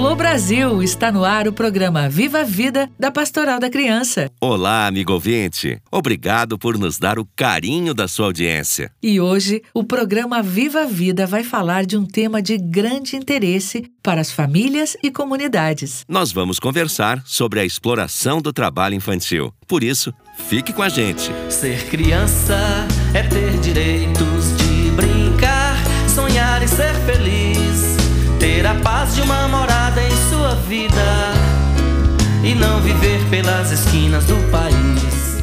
Alô Brasil! Está no ar o programa Viva a Vida da Pastoral da Criança. Olá, amigo ouvinte. Obrigado por nos dar o carinho da sua audiência. E hoje, o programa Viva a Vida vai falar de um tema de grande interesse para as famílias e comunidades. Nós vamos conversar sobre a exploração do trabalho infantil. Por isso, fique com a gente. Ser criança é ter direitos de brincar, sonhar e ser feliz ter a paz de uma vida e não viver pelas esquinas do país.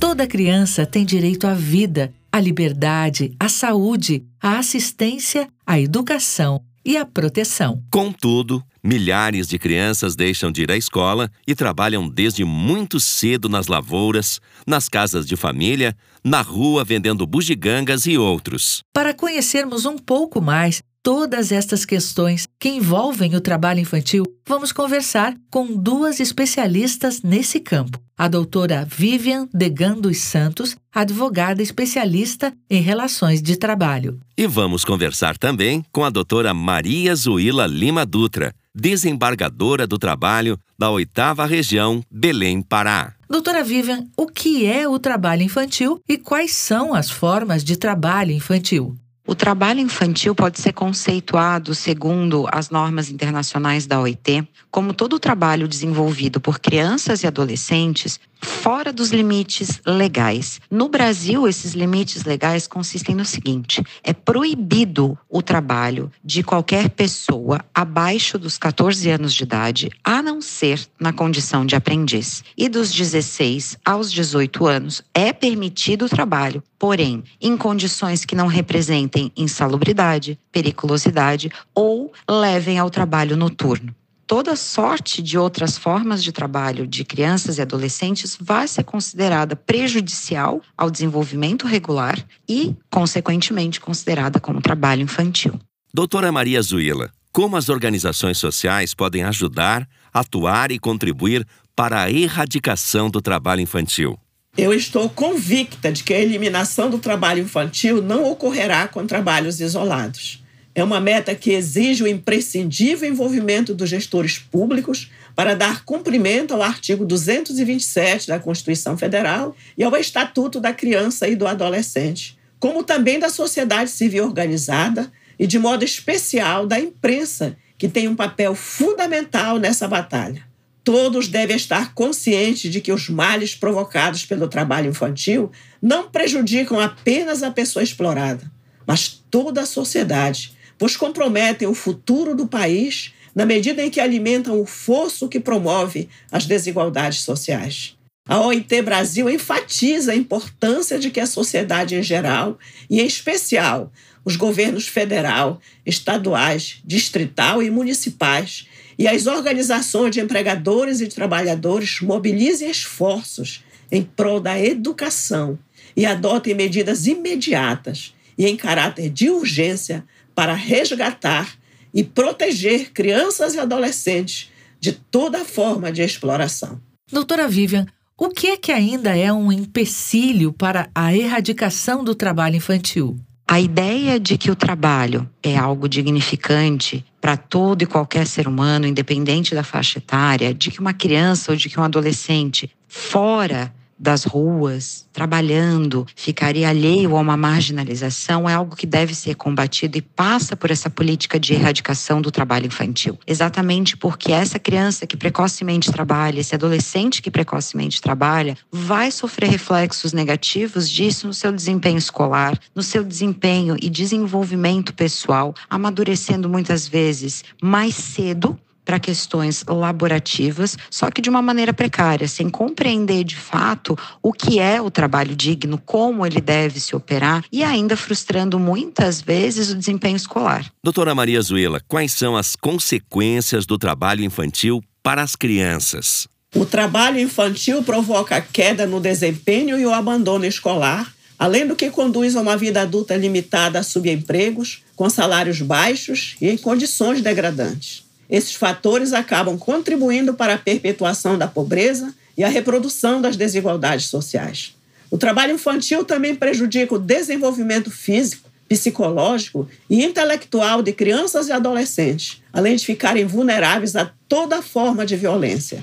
Toda criança tem direito à vida, à liberdade, à saúde, à assistência, à educação e à proteção. Contudo, milhares de crianças deixam de ir à escola e trabalham desde muito cedo nas lavouras, nas casas de família, na rua vendendo bugigangas e outros. Para conhecermos um pouco mais todas estas questões que envolvem o trabalho infantil, vamos conversar com duas especialistas nesse campo. A doutora Vivian Degan dos Santos, advogada especialista em relações de trabalho. E vamos conversar também com a doutora Maria Zuila Lima Dutra, desembargadora do trabalho da oitava região, Belém, Pará. Doutora Vivian, o que é o trabalho infantil e quais são as formas de trabalho infantil? O trabalho infantil pode ser conceituado, segundo as normas internacionais da OIT, como todo trabalho desenvolvido por crianças e adolescentes fora dos limites legais. No Brasil, esses limites legais consistem no seguinte: é proibido o trabalho de qualquer pessoa abaixo dos 14 anos de idade, a não ser na condição de aprendiz. E dos 16 aos 18 anos é permitido o trabalho, porém, em condições que não representem insalubridade, periculosidade ou levem ao trabalho noturno toda sorte de outras formas de trabalho de crianças e adolescentes vai ser considerada prejudicial ao desenvolvimento regular e, consequentemente, considerada como trabalho infantil. Doutora Maria Zuila, como as organizações sociais podem ajudar, atuar e contribuir para a erradicação do trabalho infantil? Eu estou convicta de que a eliminação do trabalho infantil não ocorrerá com trabalhos isolados. É uma meta que exige o imprescindível envolvimento dos gestores públicos para dar cumprimento ao artigo 227 da Constituição Federal e ao Estatuto da Criança e do Adolescente, como também da sociedade civil organizada e, de modo especial, da imprensa, que tem um papel fundamental nessa batalha. Todos devem estar conscientes de que os males provocados pelo trabalho infantil não prejudicam apenas a pessoa explorada, mas toda a sociedade pois comprometem o futuro do país na medida em que alimentam o fosso que promove as desigualdades sociais. A OIT Brasil enfatiza a importância de que a sociedade em geral, e em especial os governos federal, estaduais, distrital e municipais, e as organizações de empregadores e trabalhadores mobilizem esforços em prol da educação e adotem medidas imediatas e em caráter de urgência para resgatar e proteger crianças e adolescentes de toda forma de exploração. Doutora Vivian, o que é que ainda é um empecilho para a erradicação do trabalho infantil? A ideia de que o trabalho é algo dignificante para todo e qualquer ser humano, independente da faixa etária, de que uma criança ou de que um adolescente fora das ruas, trabalhando, ficaria alheio a uma marginalização, é algo que deve ser combatido e passa por essa política de erradicação do trabalho infantil. Exatamente porque essa criança que precocemente trabalha, esse adolescente que precocemente trabalha, vai sofrer reflexos negativos disso no seu desempenho escolar, no seu desempenho e desenvolvimento pessoal, amadurecendo muitas vezes mais cedo para questões laborativas, só que de uma maneira precária, sem compreender de fato o que é o trabalho digno, como ele deve se operar e ainda frustrando muitas vezes o desempenho escolar. Doutora Maria Zuela, quais são as consequências do trabalho infantil para as crianças? O trabalho infantil provoca queda no desempenho e o abandono escolar, além do que conduz a uma vida adulta limitada a subempregos, com salários baixos e em condições degradantes. Esses fatores acabam contribuindo para a perpetuação da pobreza e a reprodução das desigualdades sociais. O trabalho infantil também prejudica o desenvolvimento físico, psicológico e intelectual de crianças e adolescentes, além de ficarem vulneráveis a toda forma de violência.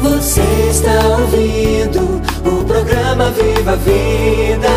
Você está ouvindo o programa Viva Vida.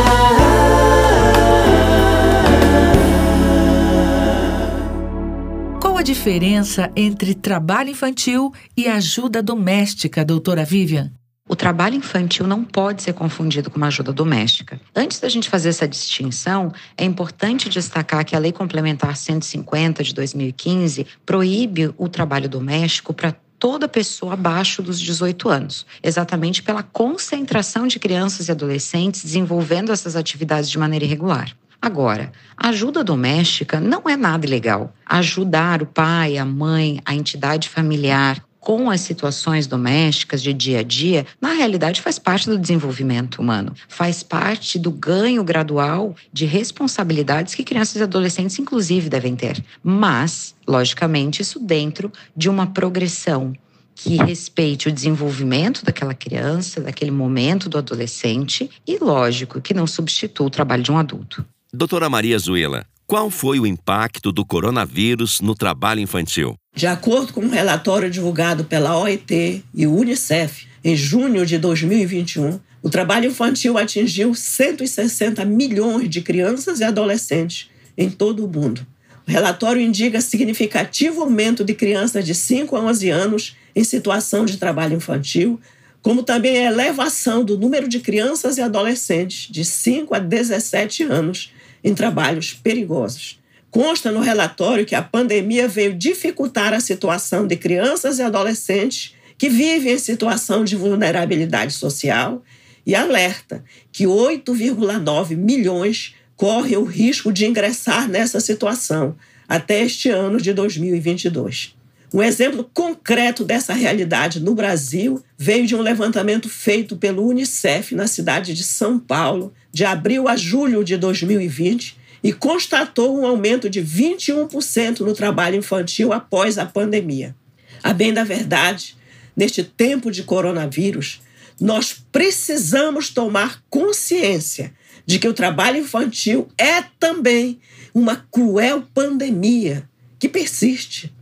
Diferença entre trabalho infantil e ajuda doméstica, doutora Vivian? O trabalho infantil não pode ser confundido com uma ajuda doméstica. Antes da gente fazer essa distinção, é importante destacar que a Lei Complementar 150 de 2015 proíbe o trabalho doméstico para toda pessoa abaixo dos 18 anos, exatamente pela concentração de crianças e adolescentes desenvolvendo essas atividades de maneira irregular. Agora, ajuda doméstica não é nada ilegal. Ajudar o pai, a mãe, a entidade familiar com as situações domésticas de dia a dia, na realidade faz parte do desenvolvimento humano, faz parte do ganho gradual de responsabilidades que crianças e adolescentes, inclusive, devem ter. Mas, logicamente, isso dentro de uma progressão que respeite o desenvolvimento daquela criança, daquele momento do adolescente e, lógico, que não substitua o trabalho de um adulto. Doutora Maria Zuela, qual foi o impacto do coronavírus no trabalho infantil? De acordo com um relatório divulgado pela OIT e Unicef em junho de 2021, o trabalho infantil atingiu 160 milhões de crianças e adolescentes em todo o mundo. O relatório indica significativo aumento de crianças de 5 a 11 anos em situação de trabalho infantil, como também a elevação do número de crianças e adolescentes de 5 a 17 anos em trabalhos perigosos. Consta no relatório que a pandemia veio dificultar a situação de crianças e adolescentes que vivem em situação de vulnerabilidade social e alerta que 8,9 milhões correm o risco de ingressar nessa situação até este ano de 2022. Um exemplo concreto dessa realidade no Brasil veio de um levantamento feito pelo Unicef na cidade de São Paulo, de abril a julho de 2020, e constatou um aumento de 21% no trabalho infantil após a pandemia. A bem da verdade, neste tempo de coronavírus, nós precisamos tomar consciência de que o trabalho infantil é também uma cruel pandemia que persiste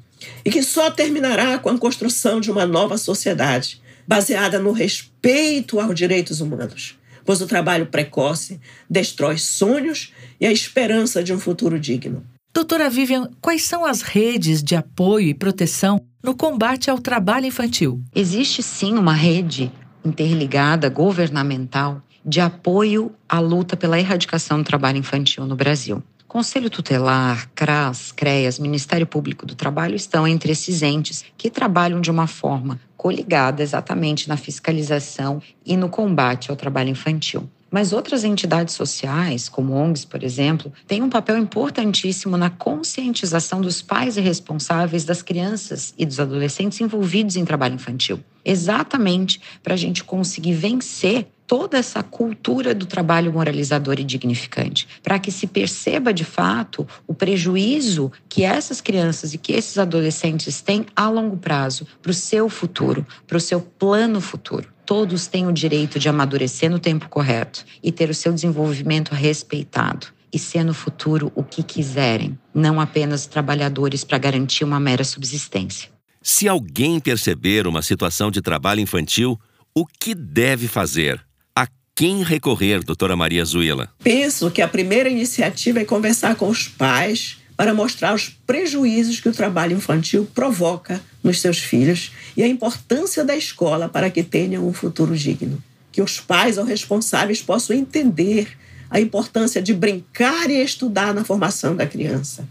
e que só terminará com a construção de uma nova sociedade baseada no respeito aos direitos humanos, pois o trabalho precoce destrói sonhos e a esperança de um futuro digno. Doutora Vivian, quais são as redes de apoio e proteção no combate ao trabalho infantil? Existe sim uma rede interligada governamental de apoio à luta pela erradicação do trabalho infantil no Brasil. Conselho Tutelar, CRAS, CREAS, Ministério Público do Trabalho estão entre esses entes que trabalham de uma forma coligada exatamente na fiscalização e no combate ao trabalho infantil. Mas outras entidades sociais, como ONGs, por exemplo, têm um papel importantíssimo na conscientização dos pais e responsáveis das crianças e dos adolescentes envolvidos em trabalho infantil. Exatamente para a gente conseguir vencer toda essa cultura do trabalho moralizador e dignificante, para que se perceba de fato o prejuízo que essas crianças e que esses adolescentes têm a longo prazo para o seu futuro, para o seu plano futuro. Todos têm o direito de amadurecer no tempo correto e ter o seu desenvolvimento respeitado e ser no futuro o que quiserem, não apenas trabalhadores para garantir uma mera subsistência. Se alguém perceber uma situação de trabalho infantil, o que deve fazer? A quem recorrer, doutora Maria Zuila? Penso que a primeira iniciativa é conversar com os pais para mostrar os prejuízos que o trabalho infantil provoca nos seus filhos e a importância da escola para que tenham um futuro digno. Que os pais ou responsáveis possam entender a importância de brincar e estudar na formação da criança.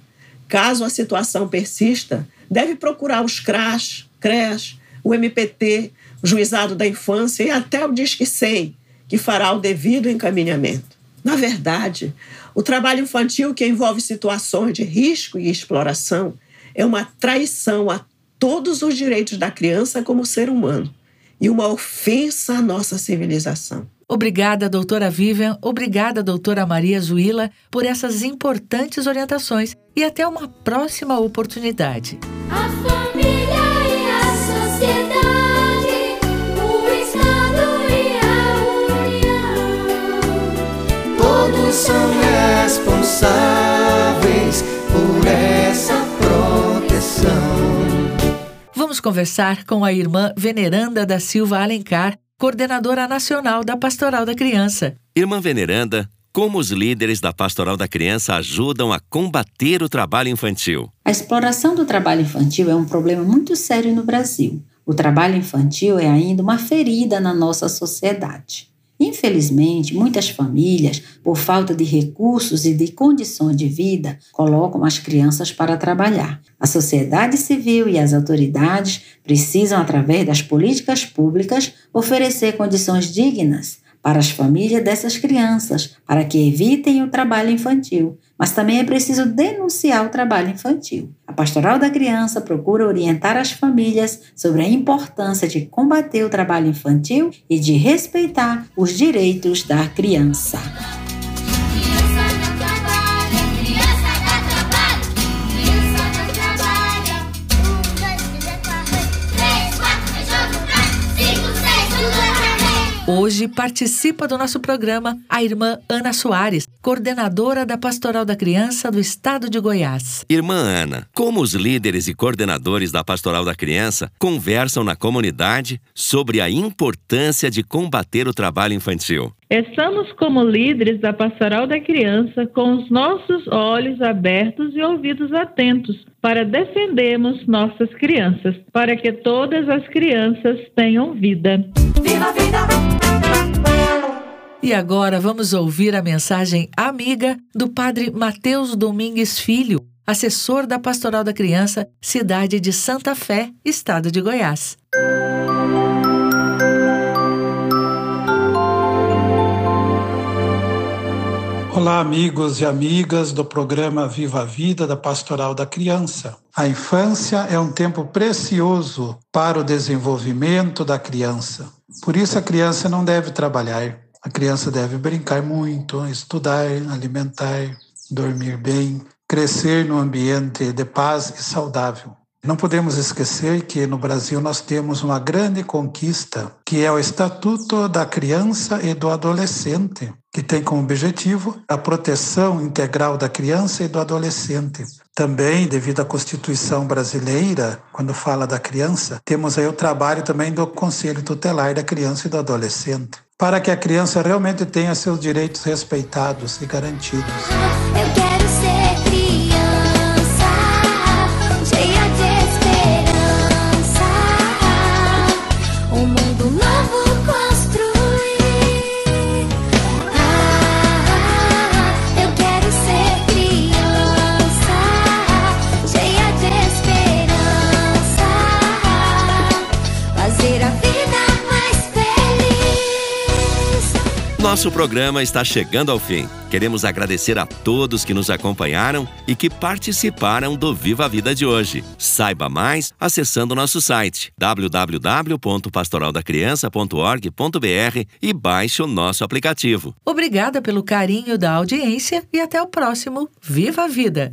Caso a situação persista, deve procurar os CRAS, CREAS, o MPT, o Juizado da Infância e até o Disque 100, que fará o devido encaminhamento. Na verdade, o trabalho infantil que envolve situações de risco e exploração é uma traição a todos os direitos da criança como ser humano e uma ofensa à nossa civilização. Obrigada, doutora Vivian. Obrigada, doutora Maria Zuila, por essas importantes orientações e até uma próxima oportunidade. Vamos conversar com a irmã Veneranda da Silva Alencar, coordenadora nacional da Pastoral da Criança. Irmã Veneranda, como os líderes da Pastoral da Criança ajudam a combater o trabalho infantil? A exploração do trabalho infantil é um problema muito sério no Brasil. O trabalho infantil é ainda uma ferida na nossa sociedade. Infelizmente, muitas famílias, por falta de recursos e de condições de vida, colocam as crianças para trabalhar. A sociedade civil e as autoridades precisam, através das políticas públicas, oferecer condições dignas para as famílias dessas crianças, para que evitem o trabalho infantil. Mas também é preciso denunciar o trabalho infantil. A Pastoral da Criança procura orientar as famílias sobre a importância de combater o trabalho infantil e de respeitar os direitos da criança. Hoje participa do nosso programa a irmã Ana Soares, coordenadora da Pastoral da Criança do Estado de Goiás. Irmã Ana, como os líderes e coordenadores da Pastoral da Criança conversam na comunidade sobre a importância de combater o trabalho infantil? Estamos como líderes da Pastoral da Criança com os nossos olhos abertos e ouvidos atentos para defendermos nossas crianças, para que todas as crianças tenham vida. Viva a vida! E agora vamos ouvir a mensagem amiga do Padre Mateus Domingues Filho, assessor da Pastoral da Criança, cidade de Santa Fé, estado de Goiás. Olá, amigos e amigas do programa Viva a Vida da Pastoral da Criança. A infância é um tempo precioso para o desenvolvimento da criança. Por isso, a criança não deve trabalhar. A criança deve brincar muito, estudar, alimentar, dormir bem, crescer num ambiente de paz e saudável. Não podemos esquecer que no Brasil nós temos uma grande conquista, que é o Estatuto da Criança e do Adolescente, que tem como objetivo a proteção integral da criança e do adolescente. Também, devido à Constituição brasileira, quando fala da criança, temos aí o trabalho também do Conselho Tutelar da Criança e do Adolescente, para que a criança realmente tenha seus direitos respeitados e garantidos. Nosso programa está chegando ao fim. Queremos agradecer a todos que nos acompanharam e que participaram do Viva a Vida de hoje. Saiba mais acessando nosso site www.pastoraldacriança.org.br e baixe o nosso aplicativo. Obrigada pelo carinho da audiência e até o próximo Viva a Vida!